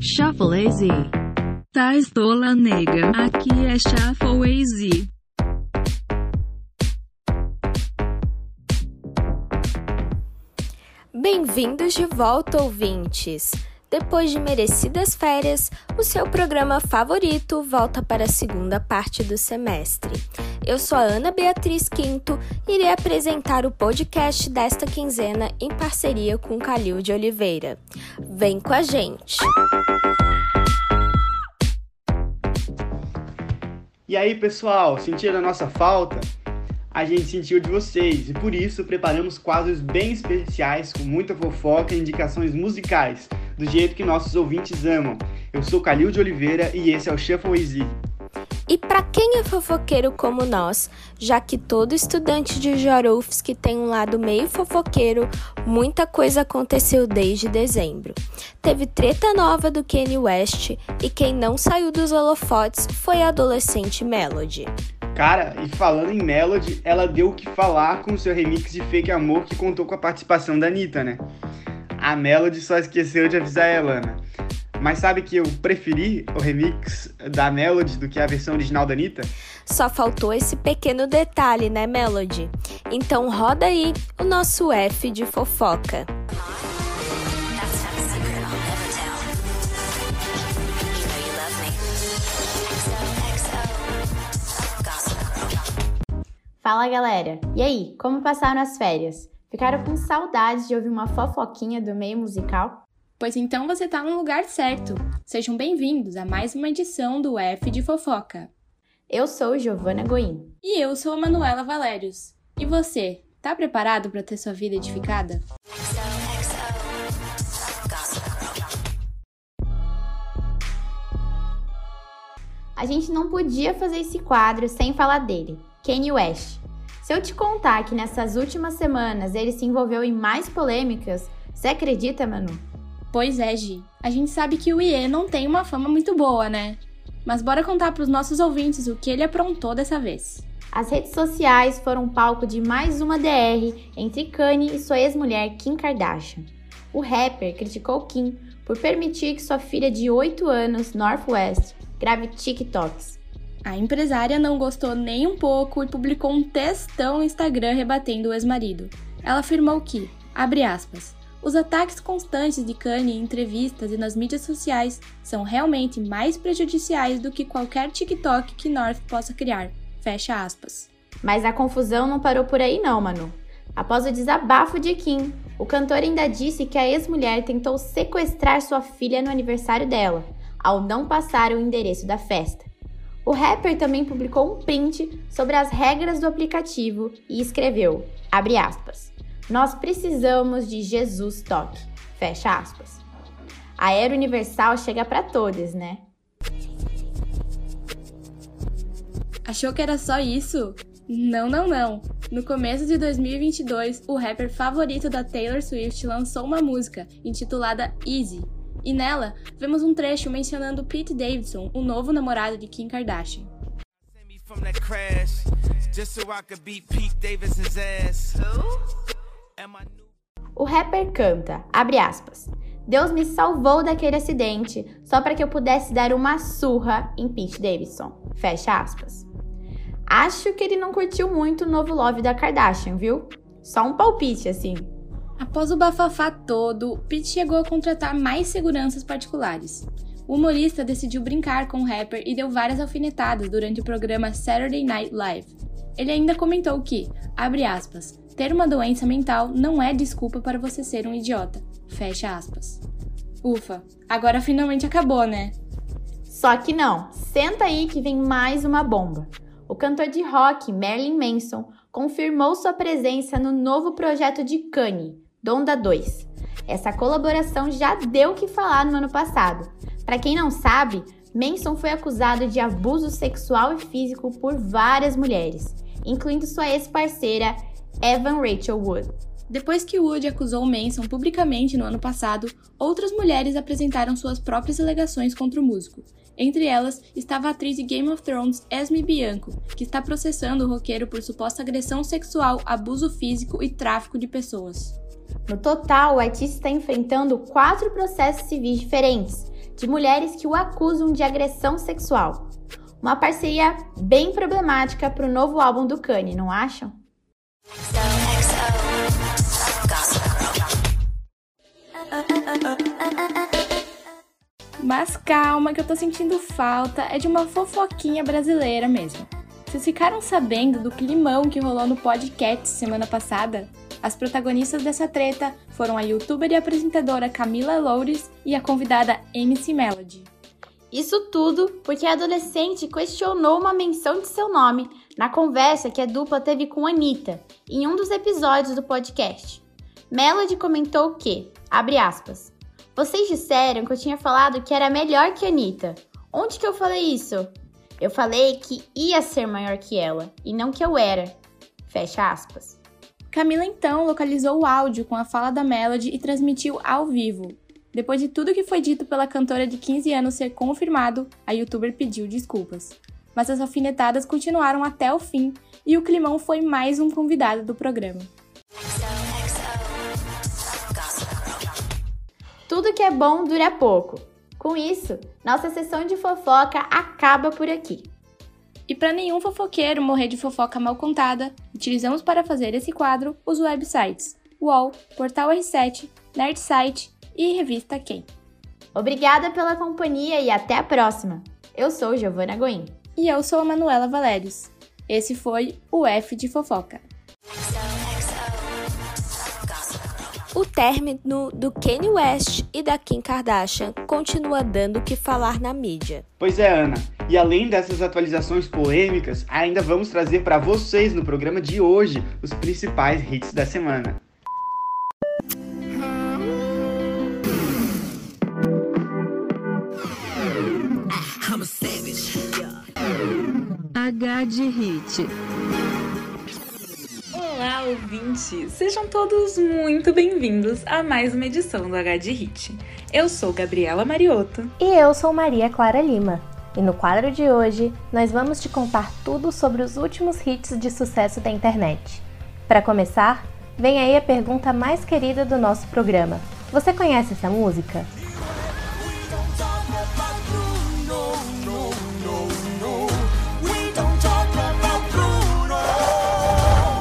Shuffle AZ. Tá estola nega, aqui é Shuffle AZ. Bem-vindos de volta, ouvintes! Depois de merecidas férias, o seu programa favorito volta para a segunda parte do semestre. Eu sou a Ana Beatriz Quinto e irei apresentar o podcast desta quinzena em parceria com Calil de Oliveira. Vem com a gente! E aí, pessoal, sentiram a nossa falta? A gente sentiu de vocês e por isso preparamos quadros bem especiais com muita fofoca e indicações musicais, do jeito que nossos ouvintes amam. Eu sou Calil de Oliveira e esse é o Shuffle Easy. E para quem é fofoqueiro como nós, já que todo estudante de Jorufsky tem um lado meio fofoqueiro, muita coisa aconteceu desde dezembro. Teve treta nova do Kanye West e quem não saiu dos holofotes foi a adolescente Melody. Cara, e falando em Melody, ela deu o que falar com seu remix de Fake Amor que contou com a participação da Anitta, né? A Melody só esqueceu de avisar ela, né? Mas sabe que eu preferi o remix da Melody do que a versão original da Anitta? Só faltou esse pequeno detalhe, né, Melody? Então roda aí o nosso F de fofoca. Fala galera! E aí, como passaram as férias? Ficaram com saudades de ouvir uma fofoquinha do meio musical? Pois então você está no lugar certo. Sejam bem-vindos a mais uma edição do F de Fofoca. Eu sou Giovana Goim. E eu sou a Manuela Valérios. E você, tá preparado para ter sua vida edificada? A gente não podia fazer esse quadro sem falar dele, Kanye West. Se eu te contar que nessas últimas semanas ele se envolveu em mais polêmicas, você acredita, Manu? Pois é, Gi. A gente sabe que o IE não tem uma fama muito boa, né? Mas bora contar para os nossos ouvintes o que ele aprontou dessa vez. As redes sociais foram palco de mais uma DR entre Kanye e sua ex-mulher Kim Kardashian. O rapper criticou Kim por permitir que sua filha de 8 anos, Northwest, grave TikToks. A empresária não gostou nem um pouco e publicou um textão no Instagram rebatendo o ex-marido. Ela afirmou que, abre aspas, os ataques constantes de Kanye em entrevistas e nas mídias sociais são realmente mais prejudiciais do que qualquer TikTok que North possa criar. Fecha aspas. Mas a confusão não parou por aí não, Manu. Após o desabafo de Kim, o cantor ainda disse que a ex-mulher tentou sequestrar sua filha no aniversário dela, ao não passar o endereço da festa. O rapper também publicou um print sobre as regras do aplicativo e escreveu, abre aspas, nós precisamos de Jesus Toque, fecha aspas. A era universal chega para todos, né? Achou que era só isso? Não, não, não. No começo de 2022, o rapper favorito da Taylor Swift lançou uma música intitulada Easy, e nela vemos um trecho mencionando Pete Davidson, o novo namorado de Kim Kardashian. O rapper canta, abre aspas, Deus me salvou daquele acidente só para que eu pudesse dar uma surra em Pete Davidson, fecha aspas. Acho que ele não curtiu muito o novo love da Kardashian, viu? Só um palpite assim. Após o bafafá todo, Pete chegou a contratar mais seguranças particulares. O humorista decidiu brincar com o rapper e deu várias alfinetadas durante o programa Saturday Night Live. Ele ainda comentou que, abre aspas, ter uma doença mental não é desculpa para você ser um idiota. Fecha aspas. Ufa, agora finalmente acabou, né? Só que não, senta aí que vem mais uma bomba. O cantor de rock Marilyn Manson confirmou sua presença no novo projeto de Kanye, Donda 2. Essa colaboração já deu o que falar no ano passado. Para quem não sabe, Manson foi acusado de abuso sexual e físico por várias mulheres, incluindo sua ex-parceira Evan Rachel Wood. Depois que Wood acusou Manson publicamente no ano passado, outras mulheres apresentaram suas próprias alegações contra o músico. Entre elas estava a atriz de Game of Thrones Esme Bianco, que está processando o roqueiro por suposta agressão sexual, abuso físico e tráfico de pessoas. No total, o artista está enfrentando quatro processos civis diferentes, de mulheres que o acusam de agressão sexual. Uma parceria bem problemática para o novo álbum do Kanye, não acham? Mas calma, que eu tô sentindo falta é de uma fofoquinha brasileira mesmo. Vocês ficaram sabendo do climão que rolou no podcast semana passada? As protagonistas dessa treta foram a youtuber e apresentadora Camila Loures e a convidada MC Melody. Isso tudo porque a adolescente questionou uma menção de seu nome na conversa que a dupla teve com Anitta, em um dos episódios do podcast. Melody comentou que, abre aspas, vocês disseram que eu tinha falado que era melhor que Anitta. Onde que eu falei isso? Eu falei que ia ser maior que ela e não que eu era. Fecha aspas. Camila então localizou o áudio com a fala da Melody e transmitiu ao vivo. Depois de tudo que foi dito pela cantora de 15 anos ser confirmado, a youtuber pediu desculpas. Mas as alfinetadas continuaram até o fim e o Climão foi mais um convidado do programa. Tudo que é bom dura pouco. Com isso, nossa sessão de fofoca acaba por aqui. E para nenhum fofoqueiro morrer de fofoca mal contada, utilizamos para fazer esse quadro os websites UOL, Portal R7, Nerdsite e Revista Quem. Obrigada pela companhia e até a próxima. Eu sou Giovana Goim. E eu sou a Manuela Valérios. Esse foi o F de Fofoca. O término do Kanye West e da Kim Kardashian continua dando o que falar na mídia. Pois é, Ana. E além dessas atualizações polêmicas, ainda vamos trazer para vocês no programa de hoje os principais hits da semana. H de Hit. Olá, ouvintes! Sejam todos muito bem-vindos a mais uma edição do H de Hit. Eu sou Gabriela Mariotto. E eu sou Maria Clara Lima. E no quadro de hoje, nós vamos te contar tudo sobre os últimos hits de sucesso da internet. Para começar, vem aí a pergunta mais querida do nosso programa. Você conhece essa música?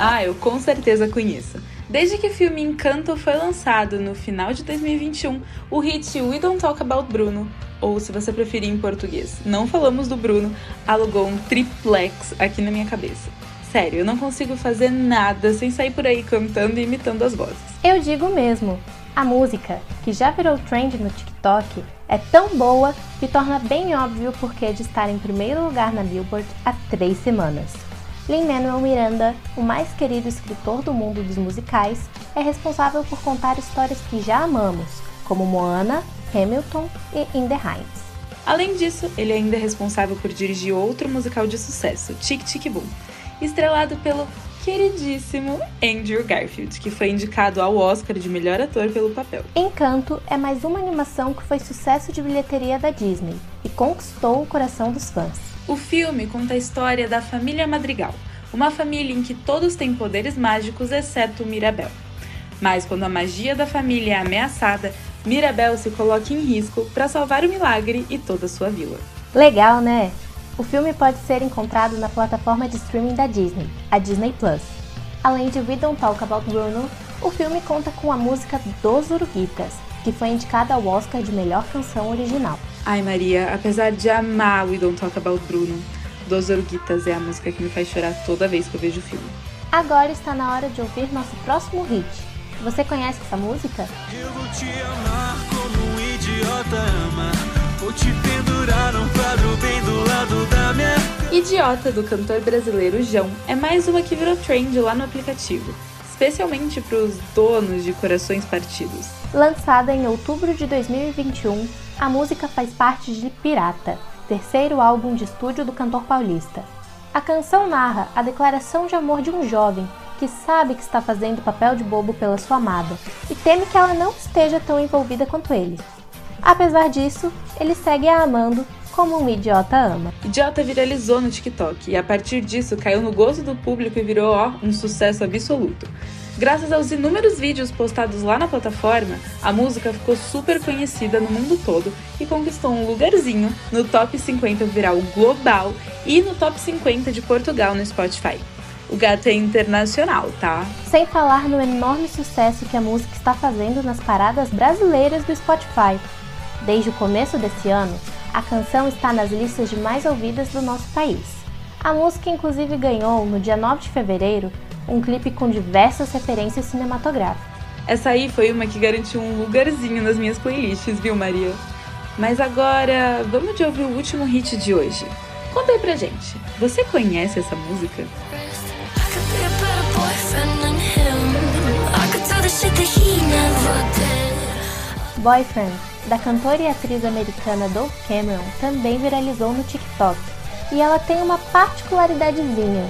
Ah, eu com certeza conheço. Desde que o filme Encanto foi lançado no final de 2021, o hit We Don't Talk About Bruno, ou se você preferir em português, Não Falamos do Bruno, alugou um triplex aqui na minha cabeça. Sério, eu não consigo fazer nada sem sair por aí cantando e imitando as vozes. Eu digo mesmo. A música, que já virou trend no TikTok, é tão boa que torna bem óbvio o porquê de estar em primeiro lugar na Billboard há três semanas. Lin-Manuel Miranda, o mais querido escritor do mundo dos musicais, é responsável por contar histórias que já amamos, como Moana, Hamilton e In the Heights. Além disso, ele ainda é responsável por dirigir outro musical de sucesso, Tic Tic Boom, estrelado pelo queridíssimo Andrew Garfield, que foi indicado ao Oscar de melhor ator pelo papel. Encanto é mais uma animação que foi sucesso de bilheteria da Disney e conquistou o coração dos fãs. O filme conta a história da família Madrigal, uma família em que todos têm poderes mágicos exceto Mirabel. Mas quando a magia da família é ameaçada, Mirabel se coloca em risco para salvar o milagre e toda a sua vila. Legal, né? O filme pode ser encontrado na plataforma de streaming da Disney, a Disney Plus. Além de We Don't Talk About Bruno, o filme conta com a música Dos Uruguitas, que foi indicada ao Oscar de melhor canção original. Ai, Maria, apesar de amar We Don't Talk About Bruno, Dos Orguitas é a música que me faz chorar toda vez que eu vejo o filme. Agora está na hora de ouvir nosso próximo hit. Você conhece essa música? Eu vou te amar como um idiota ama. Vou te pendurar um quadro bem do lado da minha. Idiota do cantor brasileiro João é mais uma que virou trend lá no aplicativo, especialmente para os donos de corações partidos. Lançada em outubro de 2021, a música faz parte de Pirata, terceiro álbum de estúdio do cantor paulista. A canção narra a declaração de amor de um jovem que sabe que está fazendo papel de bobo pela sua amada e teme que ela não esteja tão envolvida quanto ele. Apesar disso, ele segue a amando como um idiota ama. Idiota viralizou no TikTok e a partir disso caiu no gosto do público e virou ó, um sucesso absoluto Graças aos inúmeros vídeos postados lá na plataforma, a música ficou super conhecida no mundo todo e conquistou um lugarzinho no top 50 viral global e no top 50 de Portugal no Spotify. O gato é internacional, tá? Sem falar no enorme sucesso que a música está fazendo nas paradas brasileiras do Spotify. Desde o começo desse ano, a canção está nas listas de mais ouvidas do nosso país. A música inclusive ganhou, no dia 9 de fevereiro, um clipe com diversas referências cinematográficas. Essa aí foi uma que garantiu um lugarzinho nas minhas playlists, viu, Maria? Mas agora, vamos de ouvir o último hit de hoje. Conta aí pra gente, você conhece essa música? Boyfriend, da cantora e atriz americana Dove Cameron, também viralizou no TikTok. E ela tem uma particularidadezinha.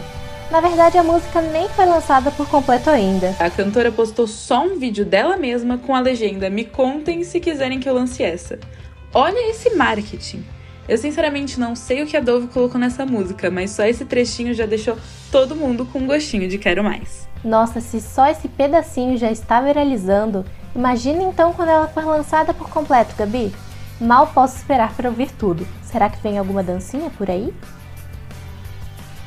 Na verdade, a música nem foi lançada por completo ainda. A cantora postou só um vídeo dela mesma com a legenda Me contem se quiserem que eu lance essa. Olha esse marketing! Eu sinceramente não sei o que a Dove colocou nessa música, mas só esse trechinho já deixou todo mundo com um gostinho de quero mais. Nossa, se só esse pedacinho já está viralizando, imagina então quando ela for lançada por completo, Gabi. Mal posso esperar para ouvir tudo. Será que vem alguma dancinha por aí?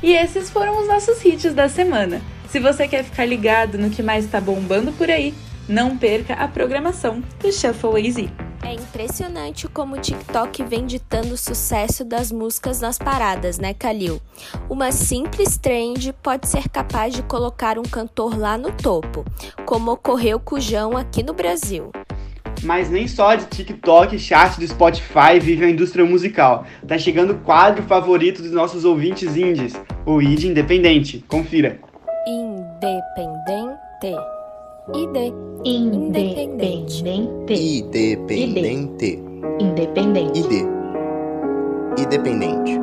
E esses foram os nossos hits da semana. Se você quer ficar ligado no que mais está bombando por aí, não perca a programação do Shuffle AZ. É impressionante como o TikTok vem ditando o sucesso das músicas nas paradas, né, Kalil? Uma simples trend pode ser capaz de colocar um cantor lá no topo, como ocorreu com o João aqui no Brasil. Mas nem só de TikTok e chat do Spotify vive a indústria musical. Tá chegando o quadro favorito dos nossos ouvintes indies, o ID Independente. Confira. Independente. ID. Independente. Independente. Independente. ID. Independente.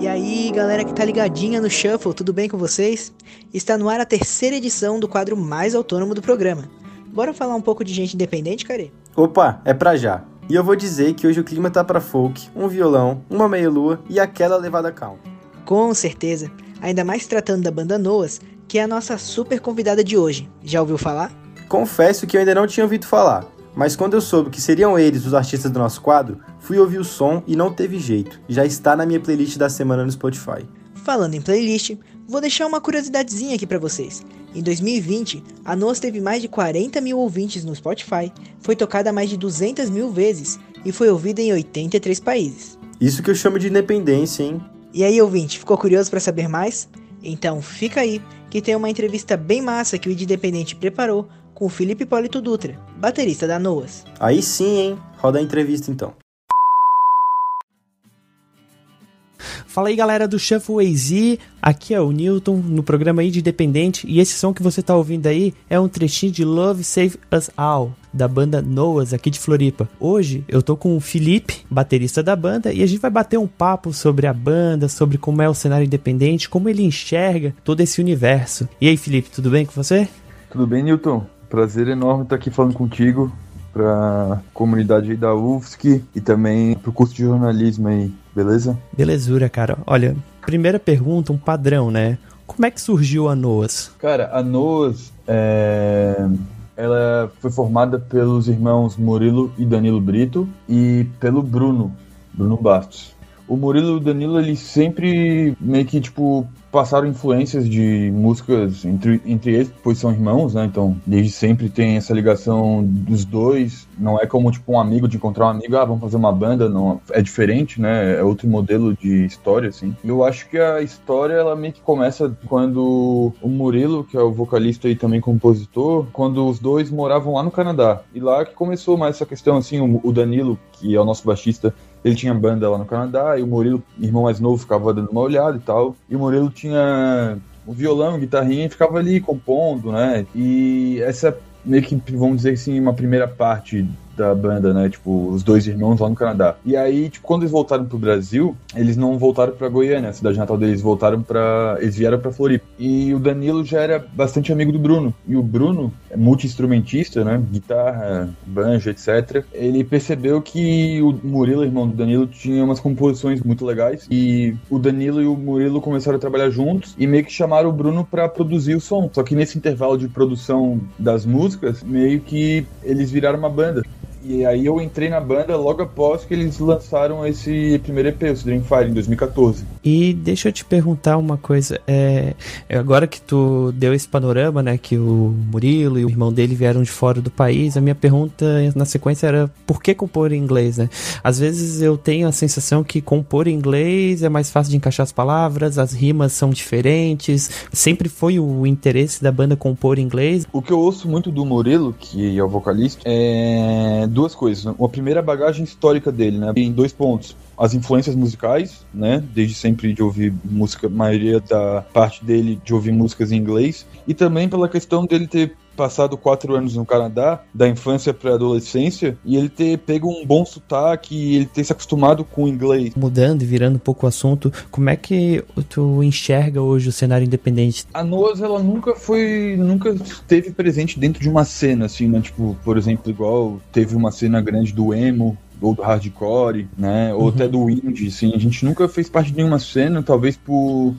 E aí, galera que tá ligadinha no Shuffle, tudo bem com vocês? Está no ar a terceira edição do quadro mais autônomo do programa. Bora falar um pouco de gente independente, Care? Opa, é pra já. E eu vou dizer que hoje o clima tá pra folk, um violão, uma meia-lua e aquela levada calma. Com certeza. Ainda mais tratando da banda Noas, que é a nossa super convidada de hoje. Já ouviu falar? Confesso que eu ainda não tinha ouvido falar, mas quando eu soube que seriam eles os artistas do nosso quadro, fui ouvir o som e não teve jeito. Já está na minha playlist da semana no Spotify. Falando em playlist, vou deixar uma curiosidadezinha aqui pra vocês. Em 2020, a Noas teve mais de 40 mil ouvintes no Spotify, foi tocada mais de 200 mil vezes e foi ouvida em 83 países. Isso que eu chamo de independência, hein? E aí, ouvinte, ficou curioso para saber mais? Então fica aí, que tem uma entrevista bem massa que o Independente preparou com o Felipe Polito Dutra, baterista da Noas. Aí sim, hein? Roda a entrevista então. Fala aí galera do Shuffle AZ, aqui é o Newton no programa Independente e esse som que você tá ouvindo aí é um trechinho de Love Save Us All da banda Noahs aqui de Floripa. Hoje eu tô com o Felipe, baterista da banda, e a gente vai bater um papo sobre a banda, sobre como é o cenário independente, como ele enxerga todo esse universo. E aí Felipe, tudo bem com você? Tudo bem, Newton? Prazer enorme estar aqui falando contigo para comunidade da UFSC e também pro curso de jornalismo aí, beleza? Belezura, cara. Olha, primeira pergunta, um padrão, né? Como é que surgiu a NOAS? Cara, a NOAS é... ela foi formada pelos irmãos Murilo e Danilo Brito e pelo Bruno, Bruno Bastos. O Murilo e o Danilo, eles sempre meio que, tipo, passaram influências de músicas entre, entre eles, pois são irmãos, né? Então, desde sempre tem essa ligação dos dois. Não é como, tipo, um amigo de encontrar um amigo, ah, vamos fazer uma banda. Não, é diferente, né? É outro modelo de história, assim. Eu acho que a história, ela meio que começa quando o Murilo, que é o vocalista e também compositor, quando os dois moravam lá no Canadá. E lá que começou mais essa questão, assim, o Danilo, que é o nosso baixista, ele tinha banda lá no Canadá, e o Murilo, irmão mais novo, ficava dando uma olhada e tal. E o Murilo tinha o violão, guitarrinha, e ficava ali compondo, né? E essa meio que, vamos dizer assim, uma primeira parte da banda, né? Tipo, os dois irmãos lá no Canadá. E aí, tipo, quando eles voltaram pro Brasil, eles não voltaram pra Goiânia, a cidade natal deles, voltaram para Eles vieram pra Floripa. E o Danilo já era bastante amigo do Bruno. E o Bruno, é multi-instrumentista, né? Guitarra, banjo, etc. Ele percebeu que o Murilo, irmão do Danilo, tinha umas composições muito legais. E o Danilo e o Murilo começaram a trabalhar juntos e meio que chamaram o Bruno para produzir o som. Só que nesse intervalo de produção das músicas, meio que eles viraram uma banda. E aí eu entrei na banda logo após que eles lançaram esse primeiro EP, o Dream Fire, em 2014. E deixa eu te perguntar uma coisa. É, agora que tu deu esse panorama, né? Que o Murilo e o irmão dele vieram de fora do país, a minha pergunta na sequência era por que compor em inglês, né? Às vezes eu tenho a sensação que compor em inglês é mais fácil de encaixar as palavras, as rimas são diferentes. Sempre foi o interesse da banda compor em inglês. O que eu ouço muito do Murilo, que é o vocalista, é duas coisas. Uma primeira bagagem histórica dele, né? Em dois pontos. As influências musicais, né? Desde sempre de ouvir música, maioria da parte dele de ouvir músicas em inglês. E também pela questão dele ter passado quatro anos no Canadá, da infância para adolescência, e ele ter pego um bom sotaque e ele ter se acostumado com o inglês. Mudando e virando um pouco o assunto, como é que tu enxerga hoje o cenário independente? A Noas, ela nunca foi, nunca esteve presente dentro de uma cena, assim, né? Tipo, por exemplo, igual teve uma cena grande do emo, ou do hardcore, né? Ou uhum. até do indie, assim. A gente nunca fez parte de nenhuma cena, talvez por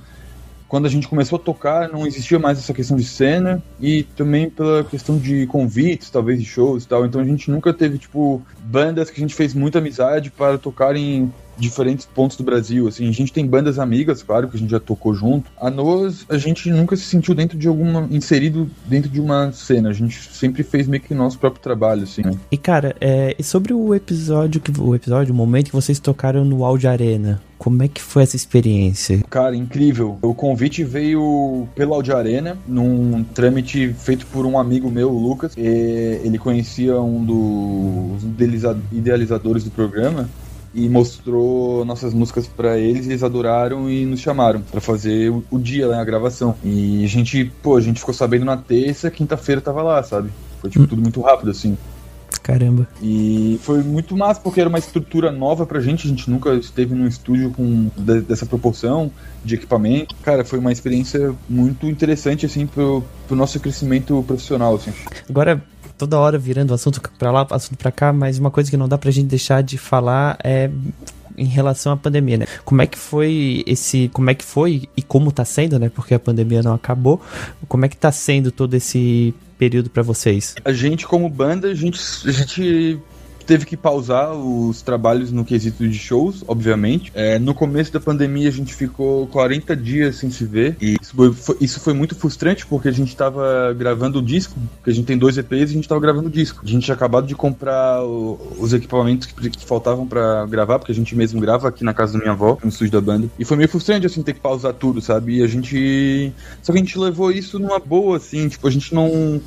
quando a gente começou a tocar, não existia mais essa questão de cena e também pela questão de convites, talvez de shows e tal. Então a gente nunca teve, tipo, bandas que a gente fez muita amizade para tocar em diferentes pontos do Brasil. Assim, a gente tem bandas amigas, claro, que a gente já tocou junto. A Noas, a gente nunca se sentiu dentro de alguma. inserido dentro de uma cena. A gente sempre fez meio que nosso próprio trabalho, assim, né? E cara, é, e sobre o episódio que. O episódio, o momento que vocês tocaram no Audio Arena. Como é que foi essa experiência? Cara, incrível. O convite veio pela Audio Arena, num trâmite feito por um amigo meu, o Lucas. ele conhecia um dos idealizadores do programa e mostrou nossas músicas para eles, eles adoraram e nos chamaram para fazer o, o, dia, né, a gravação. E a gente, pô, a gente ficou sabendo na terça, quinta-feira tava lá, sabe? Foi tipo hum. tudo muito rápido assim. Caramba. E foi muito massa, porque era uma estrutura nova pra gente, a gente nunca esteve num estúdio com de, dessa proporção de equipamento. Cara, foi uma experiência muito interessante, assim, pro, pro nosso crescimento profissional, assim. Agora, toda hora virando assunto pra lá, assunto pra cá, mas uma coisa que não dá pra gente deixar de falar é em relação à pandemia, né? Como é que foi esse, como é que foi e como tá sendo, né? Porque a pandemia não acabou. Como é que tá sendo todo esse período para vocês? A gente como banda, a gente, a gente teve que pausar os trabalhos no quesito de shows, obviamente. É, no começo da pandemia a gente ficou 40 dias sem se ver e isso foi, isso foi muito frustrante porque a gente estava gravando o disco, porque a gente tem dois EPs e a gente estava gravando o disco. A gente tinha acabado de comprar o, os equipamentos que, que faltavam para gravar, porque a gente mesmo grava aqui na casa da minha avó, no estúdio da banda. E foi meio frustrante assim ter que pausar tudo, sabe? E a gente só que a gente levou isso numa boa assim, tipo, a gente não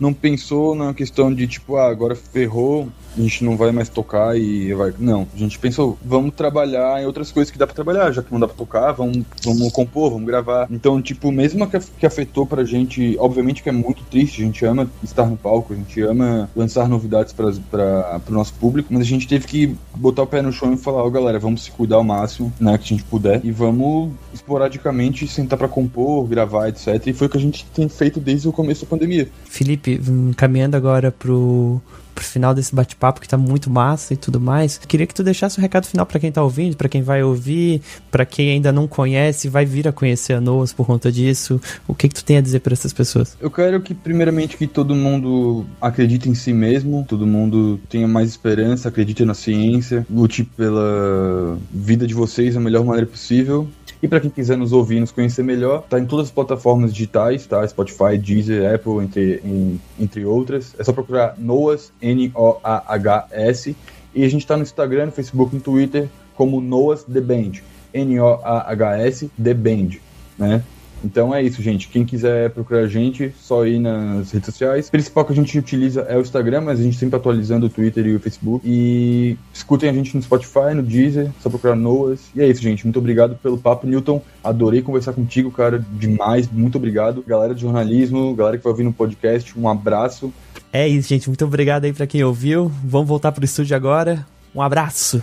não pensou na questão de tipo, ah, agora ferrou, a gente não vai mais tocar e vai. Não, a gente pensou, vamos trabalhar em outras coisas que dá pra trabalhar, já que não dá pra tocar, vamos, vamos compor, vamos gravar. Então, tipo, mesmo que, que afetou pra gente, obviamente que é muito triste, a gente ama estar no palco, a gente ama lançar novidades pra, pra, pro nosso público, mas a gente teve que botar o pé no chão e falar, ó, oh, galera, vamos se cuidar ao máximo, né, que a gente puder, e vamos esporadicamente sentar pra compor, gravar, etc. E foi o que a gente tem feito desde o começo da pandemia. Felipe, caminhando agora pro pro final desse bate-papo que tá muito massa e tudo mais. Queria que tu deixasse um recado final para quem tá ouvindo, para quem vai ouvir, para quem ainda não conhece, vai vir a conhecer a Noas por conta disso. O que que tu tem a dizer para essas pessoas? Eu quero que primeiramente que todo mundo acredite em si mesmo, todo mundo tenha mais esperança, acredite na ciência, lute pela vida de vocês da melhor maneira possível e para quem quiser nos ouvir, nos conhecer melhor, tá em todas as plataformas digitais, tá? Spotify, Deezer, Apple, entre, em, entre outras. É só procurar Noas, N-O-A-H-S. E a gente tá no Instagram, no Facebook, no Twitter, como Noas The Band. N-O-A-H-S The Band, né? Então é isso, gente. Quem quiser procurar a gente, só ir nas redes sociais. O principal que a gente utiliza é o Instagram, mas a gente sempre atualizando o Twitter e o Facebook. E escutem a gente no Spotify, no Deezer, só procurar Noas. E é isso, gente. Muito obrigado pelo papo, Newton. Adorei conversar contigo, cara. Demais. Muito obrigado. Galera de jornalismo, galera que vai ouvir no podcast, um abraço. É isso, gente. Muito obrigado aí pra quem ouviu. Vamos voltar pro estúdio agora. Um abraço.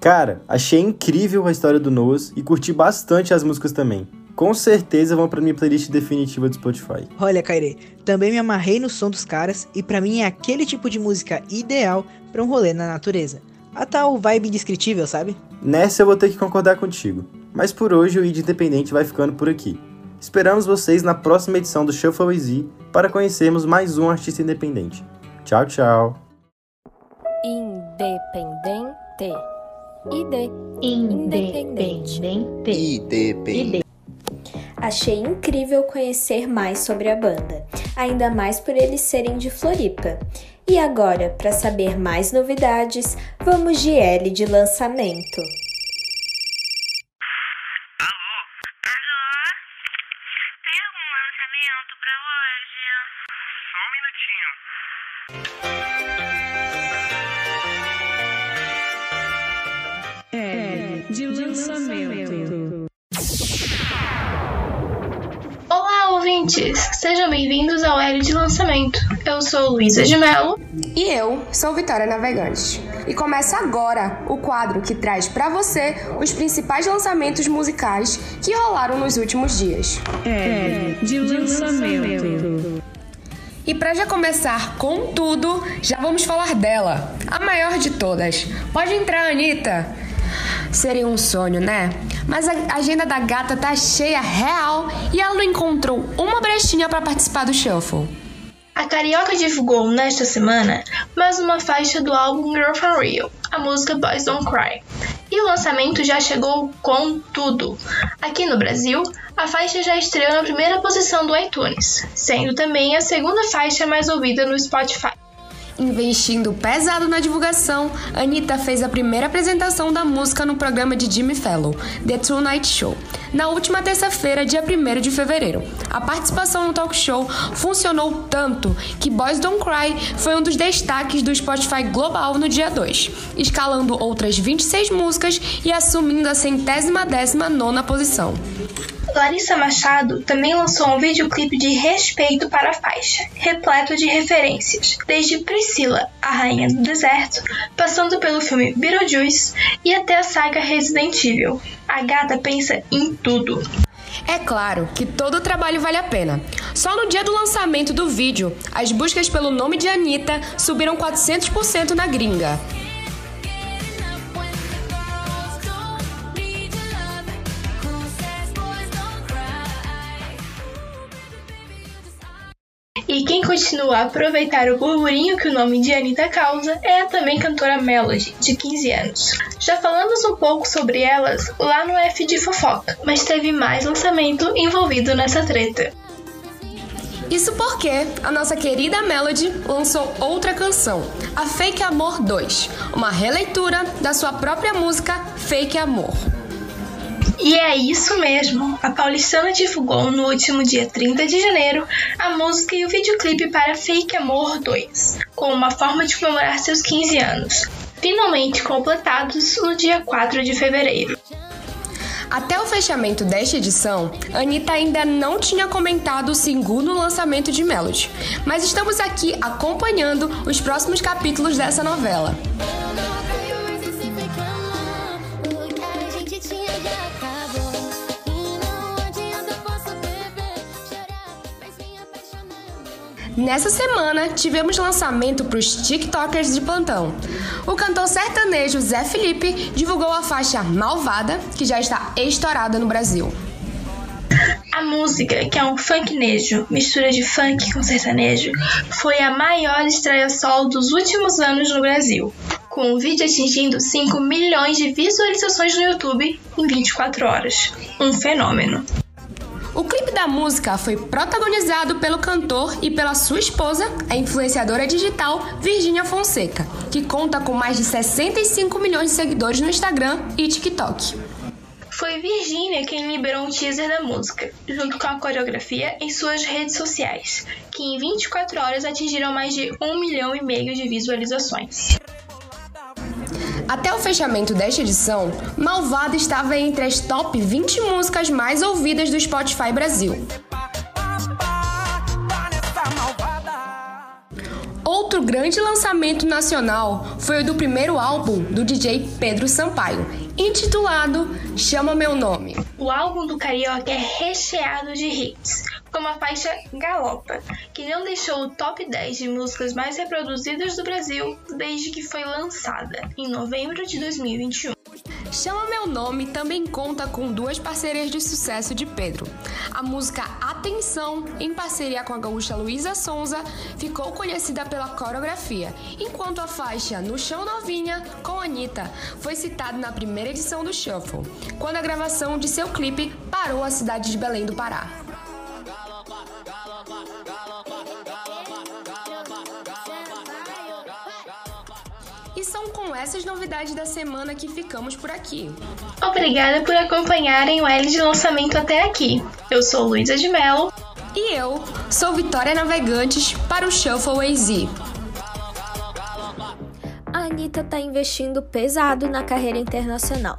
Cara, achei incrível a história do Noahs e curti bastante as músicas também. Com certeza vão pra minha playlist definitiva do Spotify. Olha, Kaire, também me amarrei no som dos caras e pra mim é aquele tipo de música ideal pra um rolê na natureza. A tal vibe indescritível, sabe? Nessa eu vou ter que concordar contigo. Mas por hoje o ID Independente vai ficando por aqui. Esperamos vocês na próxima edição do Shuffle Easy para conhecermos mais um artista independente. Tchau, tchau. Independente. ID. Independente. IDP. Achei incrível conhecer mais sobre a banda, ainda mais por eles serem de Floripa. E agora, para saber mais novidades, vamos de L de lançamento. É, Olá, ouvintes! Sejam bem-vindos ao L de Lançamento. Eu sou Luísa de Mello. E eu sou Vitória Navegante. E começa agora o quadro que traz pra você os principais lançamentos musicais que rolaram nos últimos dias. É, de lançamento. E pra já começar com tudo, já vamos falar dela, a maior de todas. Pode entrar, Anitta! Seria um sonho, né? Mas a agenda da gata tá cheia real e ela não encontrou uma brechinha pra participar do shuffle. A Carioca divulgou nesta semana mais uma faixa do álbum Girl Real, a música Boys Don't Cry. E o lançamento já chegou com tudo. Aqui no Brasil, a faixa já estreou na primeira posição do iTunes, sendo também a segunda faixa mais ouvida no Spotify. Investindo pesado na divulgação, Anitta fez a primeira apresentação da música no programa de Jimmy Fallon, The Tonight Show, na última terça-feira, dia 1 de fevereiro. A participação no talk show funcionou tanto que Boys Don't Cry foi um dos destaques do Spotify Global no dia 2, escalando outras 26 músicas e assumindo a centésima décima nona posição. Larissa Machado também lançou um videoclipe de respeito para a faixa, repleto de referências, desde Priscila, a Rainha do Deserto, passando pelo filme Beetlejuice e até a saga Resident Evil. A gata pensa em tudo. É claro que todo o trabalho vale a pena. Só no dia do lançamento do vídeo, as buscas pelo nome de Anitta subiram 400% na gringa. E quem continua a aproveitar o burburinho que o nome de Anitta causa é a também cantora Melody, de 15 anos. Já falamos um pouco sobre elas lá no F de Fofoca, mas teve mais lançamento envolvido nessa treta. Isso porque a nossa querida Melody lançou outra canção, a Fake Amor 2, uma releitura da sua própria música Fake Amor. E é isso mesmo! A paulistana divulgou no último dia 30 de janeiro a música e o videoclipe para Fake Amor 2, como uma forma de comemorar seus 15 anos, finalmente completados no dia 4 de fevereiro. Até o fechamento desta edição, Anitta ainda não tinha comentado o segundo lançamento de Melody, mas estamos aqui acompanhando os próximos capítulos dessa novela. Nessa semana, tivemos lançamento para os TikTokers de plantão. O cantor sertanejo Zé Felipe divulgou a faixa Malvada, que já está estourada no Brasil. A música, que é um funknejo, mistura de funk com sertanejo, foi a maior estreia solo dos últimos anos no Brasil, com o vídeo atingindo 5 milhões de visualizações no YouTube em 24 horas. Um fenômeno. O clipe da música foi protagonizado pelo cantor e pela sua esposa, a influenciadora digital Virginia Fonseca, que conta com mais de 65 milhões de seguidores no Instagram e TikTok. Foi Virginia quem liberou um teaser da música, junto com a coreografia em suas redes sociais, que em 24 horas atingiram mais de 1 milhão e meio de visualizações. Até o fechamento desta edição, Malvada estava entre as top 20 músicas mais ouvidas do Spotify Brasil. Outro grande lançamento nacional foi o do primeiro álbum do DJ Pedro Sampaio, intitulado Chama Meu Nome. O álbum do Carioca é recheado de hits, como a faixa Galopa, que não deixou o top 10 de músicas mais reproduzidas do Brasil desde que foi lançada, em novembro de 2021. Chama Meu Nome também conta com duas parcerias de sucesso de Pedro. A música Atenção, em parceria com a gaúcha Luísa Sonza, ficou conhecida pela coreografia, enquanto a faixa No Chão Novinha, com Anitta, foi citada na primeira edição do Shuffle, quando a gravação de seu clipe parou a cidade de Belém do Pará. E são com essas novidades da semana que ficamos por aqui. Obrigada por acompanharem o L de lançamento até aqui. Eu sou Luísa de Mello. E eu sou Vitória Navegantes para o Shuffle AZ. A Anitta tá investindo pesado na carreira internacional.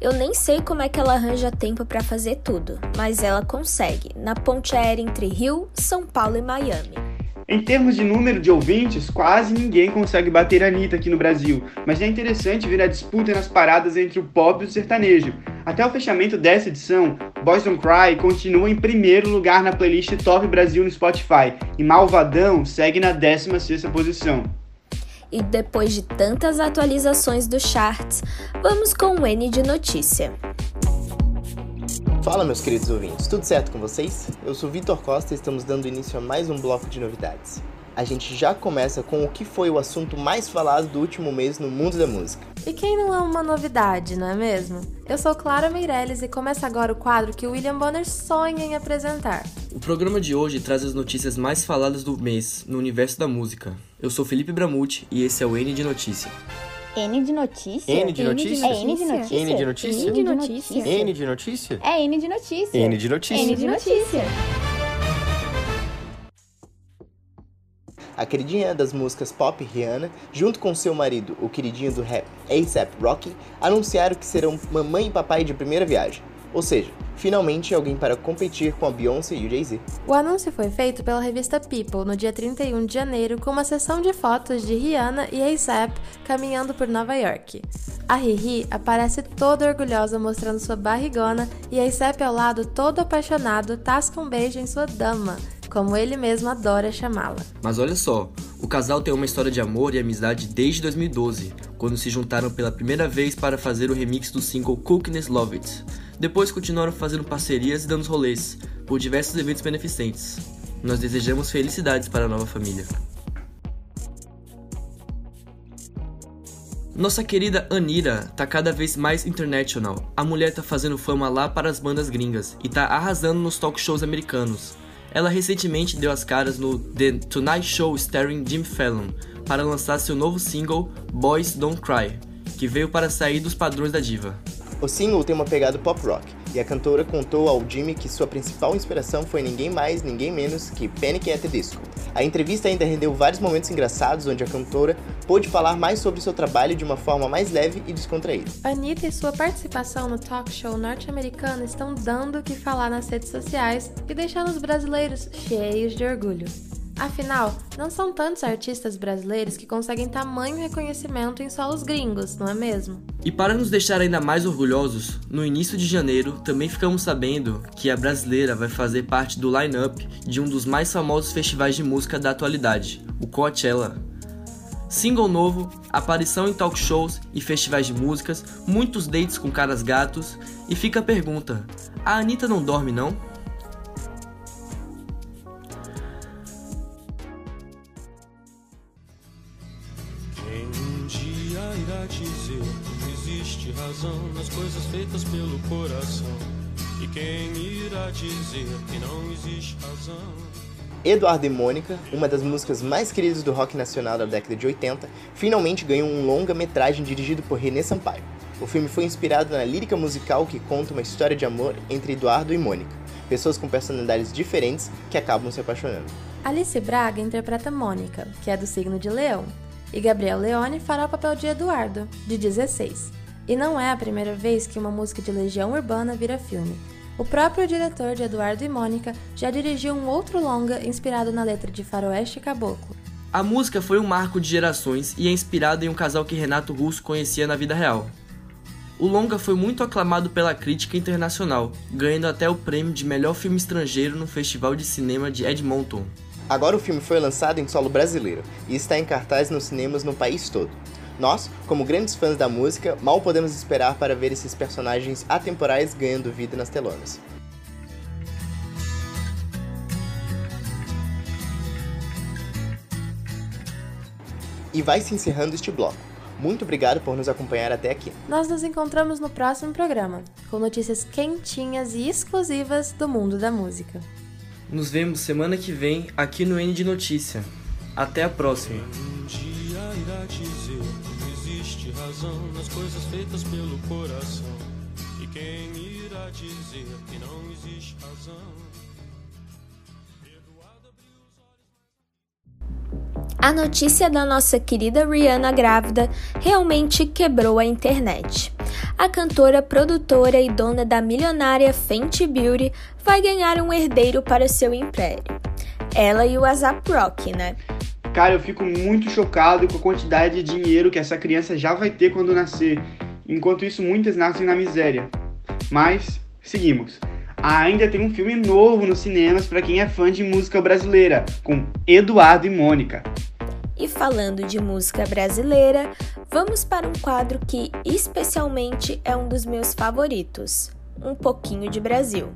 Eu nem sei como é que ela arranja tempo para fazer tudo, mas ela consegue, na ponte aérea entre Rio, São Paulo e Miami. Em termos de número de ouvintes, quase ninguém consegue bater a Anitta aqui no Brasil, mas é interessante ver a disputa nas paradas entre o pop e o sertanejo. Até o fechamento dessa edição, Boys Don't Cry continua em primeiro lugar na playlist Top Brasil no Spotify e Malvadão segue na 16ª posição. E depois de tantas atualizações dos charts, vamos com o N de notícia. Fala, meus queridos ouvintes, tudo certo com vocês? Eu sou Vitor Costa e estamos dando início a mais um bloco de novidades. A gente já começa com o que foi o assunto mais falado do último mês no mundo da música. E quem não é uma novidade, não é mesmo? Eu sou Clara Meirelles e começa agora o quadro que o William Bonner sonha em apresentar. O programa de hoje traz as notícias mais faladas do mês no universo da música. Eu sou Felipe Bramucci e esse é o N de Notícia. N de notícia? N de notícia? É N de notícia? N de notícia? N de notícia? N de notícia? É N de notícia. N de notícia. N de notícia. A queridinha das músicas pop Rihanna, junto com seu marido, o queridinho do rap A$AP Rocky, anunciaram que serão mamãe e papai de primeira viagem. Ou seja, finalmente alguém para competir com a Beyoncé e o Jay-Z. O anúncio foi feito pela revista People no dia 31 de janeiro com uma sessão de fotos de Rihanna e A$AP caminhando por Nova York. A Riri aparece toda orgulhosa mostrando sua barrigona e A$AP ao lado todo apaixonado tasca um beijo em sua dama, como ele mesmo adora chamá-la. Mas olha só, o casal tem uma história de amor e amizade desde 2012, quando se juntaram pela primeira vez para fazer o remix do single Cookiness Love It. Depois continuaram fazendo parcerias e dando rolês por diversos eventos beneficentes. Nós desejamos felicidades para a nova família. Nossa querida Anira tá cada vez mais international. A mulher tá fazendo fama lá para as bandas gringas e tá arrasando nos talk shows americanos. Ela recentemente deu as caras no The Tonight Show starring Jim Fallon para lançar seu novo single Boys Don't Cry, que veio para sair dos padrões da diva. O single tem uma pegada pop rock, e a cantora contou ao Jimmy que sua principal inspiração foi ninguém mais, ninguém menos que Panic! at the Disco. A entrevista ainda rendeu vários momentos engraçados onde a cantora pôde falar mais sobre seu trabalho de uma forma mais leve e descontraída. Anitta e sua participação no talk show norte-americano estão dando o que falar nas redes sociais e deixando os brasileiros cheios de orgulho. Afinal, não são tantos artistas brasileiros que conseguem tamanho reconhecimento em solos gringos, não é mesmo? E para nos deixar ainda mais orgulhosos, no início de janeiro também ficamos sabendo que a brasileira vai fazer parte do line-up de um dos mais famosos festivais de música da atualidade, o Coachella. Single novo, aparição em talk shows e festivais de músicas, muitos dates com caras gatos, e fica a pergunta: a Anitta não dorme não? Dizer que não existe razão? Eduardo e Mônica, uma das músicas mais queridas do rock nacional da década de 80, finalmente ganhou um longa-metragem dirigido por René Sampaio. O filme foi inspirado na lírica musical que conta uma história de amor entre Eduardo e Mônica, pessoas com personalidades diferentes que acabam se apaixonando. Alice Braga interpreta Mônica, que é do signo de Leão, e Gabriel Leone fará o papel de Eduardo, de 16. E não é a primeira vez que uma música de Legião Urbana vira filme. O próprio diretor de Eduardo e Mônica já dirigiu um outro longa inspirado na letra de Faroeste Caboclo. A música foi um marco de gerações e é inspirada em um casal que Renato Russo conhecia na vida real. O longa foi muito aclamado pela crítica internacional, ganhando até o prêmio de melhor filme estrangeiro no Festival de Cinema de Edmonton. Agora o filme foi lançado em solo brasileiro e está em cartaz nos cinemas no país todo. Nós, como grandes fãs da música, mal podemos esperar para ver esses personagens atemporais ganhando vida nas telonas. E vai se encerrando este bloco. Muito obrigado por nos acompanhar até aqui. Nós nos encontramos no próximo programa, com notícias quentinhas e exclusivas do mundo da música. Nos vemos semana que vem aqui no N de Notícia. Até a próxima. Razão nas coisas feitas pelo coração. E quem irá dizer que não existe razão? A notícia da nossa querida Rihanna grávida realmente quebrou a internet. A cantora, produtora e dona da milionária Fenty Beauty vai ganhar um herdeiro para seu império. Ela e o ASAP Rocky, né? Cara, eu fico muito chocado com a quantidade de dinheiro que essa criança já vai ter quando nascer. Enquanto isso, muitas nascem na miséria. Mas, seguimos. Ainda tem um filme novo nos cinemas para quem é fã de música brasileira, com Eduardo e Mônica. E falando de música brasileira, vamos para um quadro que especialmente é um dos meus favoritos: Um pouquinho de Brasil.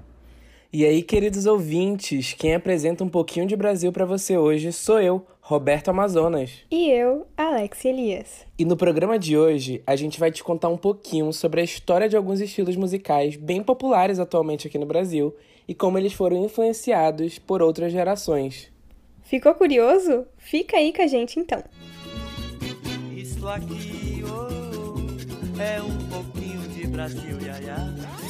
E aí, queridos ouvintes, quem apresenta um pouquinho de Brasil para você hoje sou eu, Roberto Amazonas. E eu, Alex Elias. E no programa de hoje, a gente vai te contar um pouquinho sobre a história de alguns estilos musicais bem populares atualmente aqui no Brasil e como eles foram influenciados por outras gerações. Ficou curioso? Fica aí com a gente então. Isso aqui oh, é um pouquinho de Brasil, ia, ia.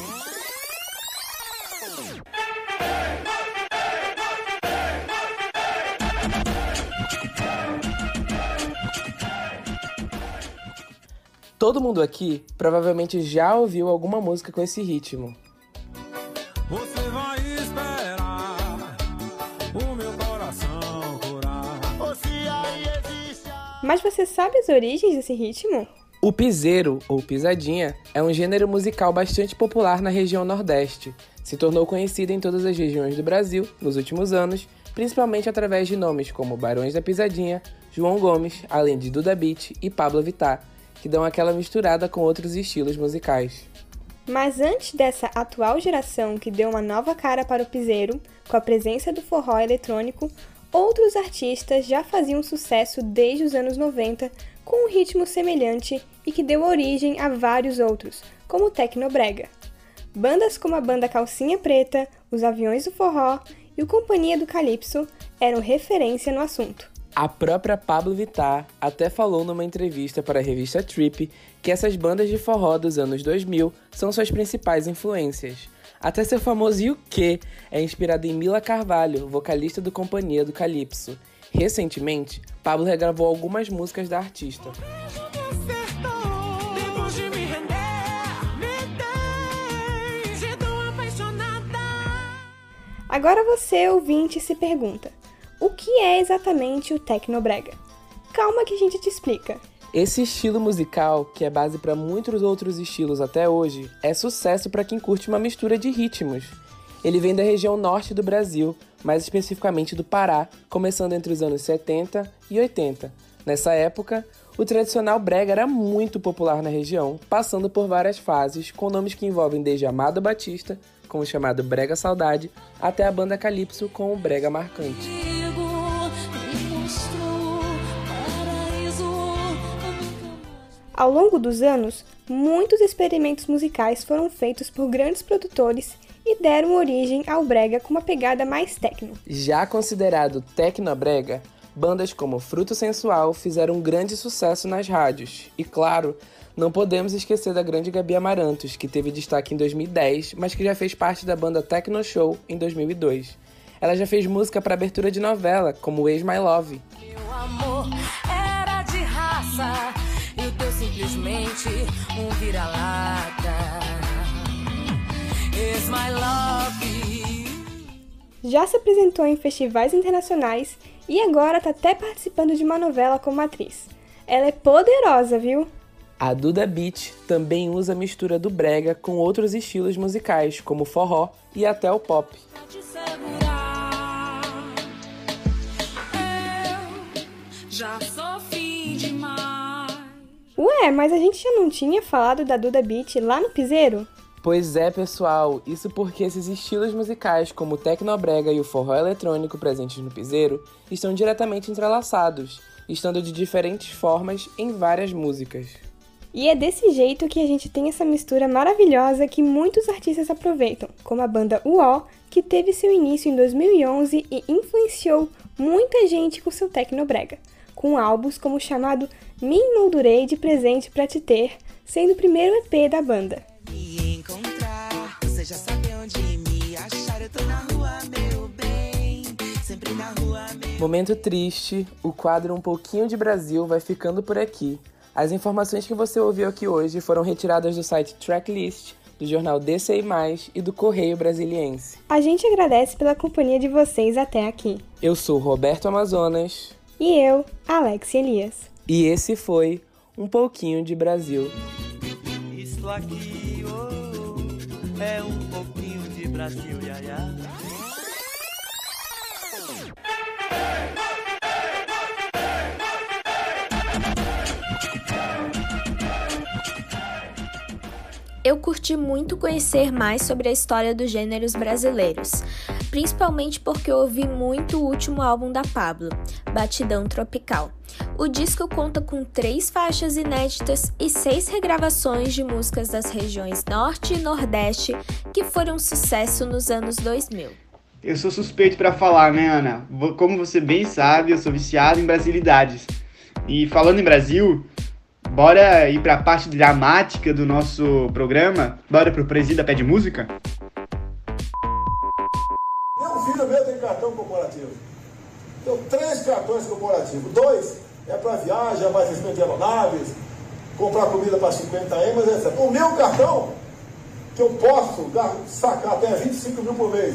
Todo mundo aqui provavelmente já ouviu alguma música com esse ritmo. Você vai esperar o meu coração curar. Ou se aí existe a... Mas você sabe as origens desse ritmo? O piseiro, ou pisadinha, é um gênero musical bastante popular na região Nordeste. Se tornou conhecido em todas as regiões do Brasil nos últimos anos, principalmente através de nomes como Barões da Pisadinha, João Gomes, além de Duda Beat e Pablo Vittar, que dão aquela misturada com outros estilos musicais. Mas antes dessa atual geração que deu uma nova cara para o piseiro, com a presença do forró eletrônico, outros artistas já faziam sucesso desde os anos 90 com um ritmo semelhante e que deu origem a vários outros, como o Tecnobrega. Bandas como a banda Calcinha Preta, os Aviões do Forró e o Companhia do Calypso eram referência no assunto. A própria Pablo Vittar até falou numa entrevista para a revista Trip que essas bandas de forró dos anos 2000 são suas principais influências. Até seu famoso Que é inspirado em Mila Carvalho, vocalista do Companhia do Calypso. Recentemente, Pablo regravou algumas músicas da artista. Agora você, ouvinte, se pergunta: o que é exatamente o Tecnobrega? Calma que a gente te explica. Esse estilo musical, que é base para muitos outros estilos até hoje, é sucesso para quem curte uma mistura de ritmos. Ele vem da região norte do Brasil, mais especificamente do Pará, começando entre os anos 70 e 80. Nessa época, o tradicional brega era muito popular na região, passando por várias fases, com nomes que envolvem desde Amado Batista, com o chamado Brega Saudade, até a banda Calypso com o Brega Marcante. Ao longo dos anos, muitos experimentos musicais foram feitos por grandes produtores e deram origem ao brega com uma pegada mais techno. Já considerado tecnobrega, bandas como Fruto Sensual fizeram um grande sucesso nas rádios. E claro, não podemos esquecer da grande Gabi Amarantos, que teve destaque em 2010, mas que já fez parte da banda Techno Show em 2002. Ela já fez música para abertura de novela, como Ex My Love. Meu amor era de raça simplesmente um vira-lata. Ex My Love. Já se apresentou em festivais internacionais E agora tá até participando de uma novela como atriz. Ela é poderosa, viu? A Duda Beat também usa a mistura do brega com outros estilos musicais, como o forró e até o pop. Já demais. Ué, mas a gente já não tinha falado da Duda Beat lá no Piseiro? Pois é, pessoal, isso porque esses estilos musicais, como o tecnobrega e o forró eletrônico presentes no piseiro, estão diretamente entrelaçados, estando de diferentes formas em várias músicas. E é desse jeito que a gente tem essa mistura maravilhosa que muitos artistas aproveitam, como a banda UO, que teve seu início em 2011 e influenciou muita gente com seu tecnobrega, com álbuns como o chamado Me Moldurei de Presente Pra Te Ter, sendo o primeiro EP da banda. Momento triste, o quadro Um Pouquinho de Brasil vai ficando por aqui. As informações que você ouviu aqui hoje foram retiradas do site Tracklist, do jornal DCI+, e do Correio Brasiliense. A gente agradece pela companhia de vocês até aqui. Eu sou Roberto Amazonas. E eu, Alex Elias. E esse foi Um Pouquinho de Brasil. Isso aqui, oh, é um pouquinho de Brasil, ia, ia. Eu curti muito conhecer mais sobre a história dos gêneros brasileiros, principalmente porque eu ouvi muito o último álbum da Pablo, Batidão Tropical. O disco conta com três faixas inéditas e seis regravações de músicas das regiões Norte e Nordeste que foram sucesso nos anos 2000. Eu sou suspeito pra falar, né, Ana? Como você bem sabe, eu sou viciado em brasilidades. E falando em Brasil, bora ir pra parte dramática do nosso programa? Bora pro Presida Pede Música? Meu filho meu tem cartão corporativo. Tenho três cartões corporativos. Dois é para viagem, abastecimento de aeronaves, comprar comida para 50 emas, etc. O meu cartão, que eu posso sacar até 25 mil por mês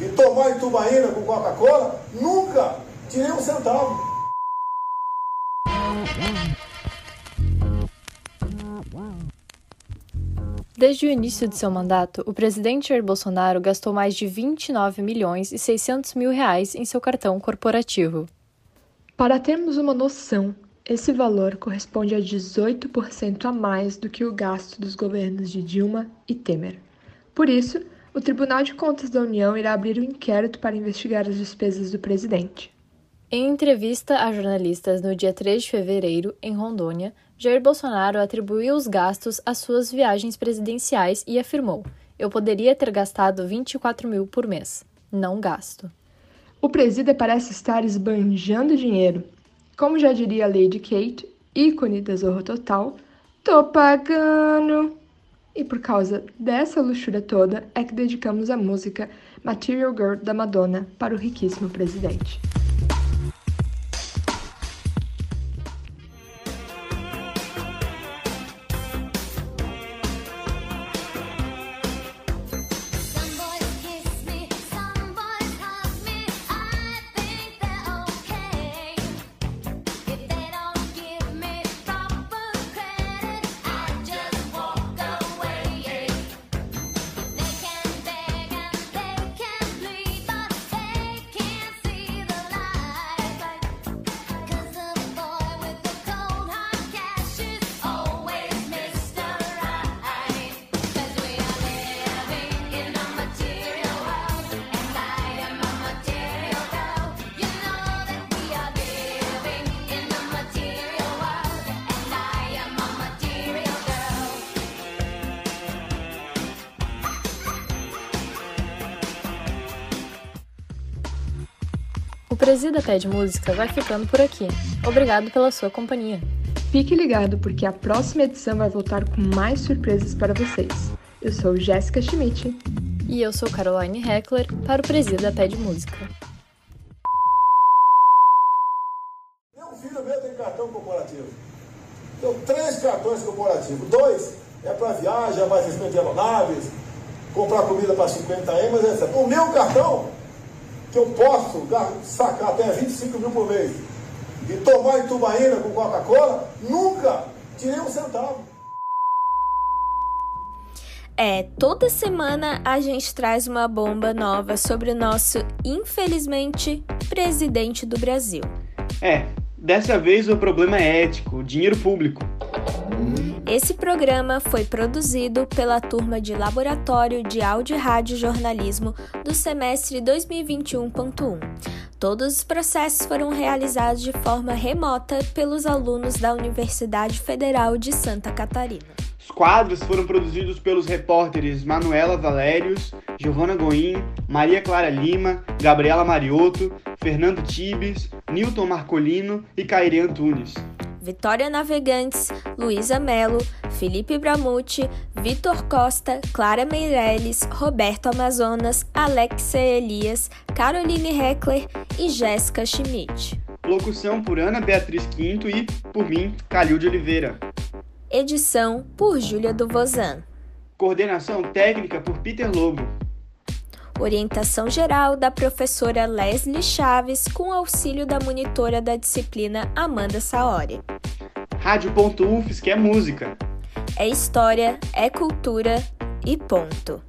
e tomar em tubaína com Coca-Cola, nunca tirei um centavo. Desde o início de seu mandato, o presidente Jair Bolsonaro gastou mais de 29 milhões e 600 mil reais em seu cartão corporativo. Para termos uma noção, esse valor corresponde a 18% a mais do que o gasto dos governos de Dilma e Temer. Por isso, o Tribunal de Contas da União irá abrir um inquérito para investigar as despesas do presidente. Em entrevista a jornalistas no dia 3 de fevereiro, em Rondônia, Jair Bolsonaro atribuiu os gastos às suas viagens presidenciais e afirmou: Eu poderia ter gastado 24 mil por mês. Não gasto. O presida parece estar esbanjando dinheiro. Como já diria Lady Kate, ícone da Zorro Total, tô pagando. E por causa dessa luxúria toda é que dedicamos a música Material Girl da Madonna para o riquíssimo presidente. Presida Pede Música vai ficando por aqui. Obrigado pela sua companhia. Fique ligado porque a próxima edição vai voltar com mais surpresas para vocês. Eu sou Jéssica Schmidt. E eu sou Caroline Heckler para o Presida Pede Música. Meu filho meu tem cartão corporativo. Tenho três cartões corporativos. Dois é para viagem, abastecimento de aeronaves, comprar comida para 50 emas, etc. O meu cartão, que eu posso sacar até 25 mil por mês e tomar em tubaína com Coca-Cola, nunca tirei um centavo. É, toda semana a gente traz uma bomba nova sobre o nosso, infelizmente, presidente do Brasil. É, dessa vez o problema é ético, dinheiro público. Esse programa foi produzido pela turma de Laboratório de Áudio e Rádio Jornalismo do semestre 2021.1. Todos os processos foram realizados de forma remota pelos alunos da Universidade Federal de Santa Catarina. Os quadros foram produzidos pelos repórteres Manuela Valérios, Giovana Goim, Maria Clara Lima, Gabriela Mariotto, Fernando Tibes, Newton Marcolino e Caire Antunes. Vitória Navegantes, Luísa Melo, Felipe Bramucci, Vitor Costa, Clara Meirelles, Roberto Amazonas, Alexia Elias, Caroline Heckler e Jéssica Schmidt. Locução por Ana Beatriz Quinto e, por mim, Calil de Oliveira. Edição por Júlia do Vozan. Coordenação técnica por Peter Lobo. Orientação geral da professora Leslie Chaves com auxílio da monitora da disciplina Amanda Saori. Rádio.UFS que é música. É história, é cultura e ponto.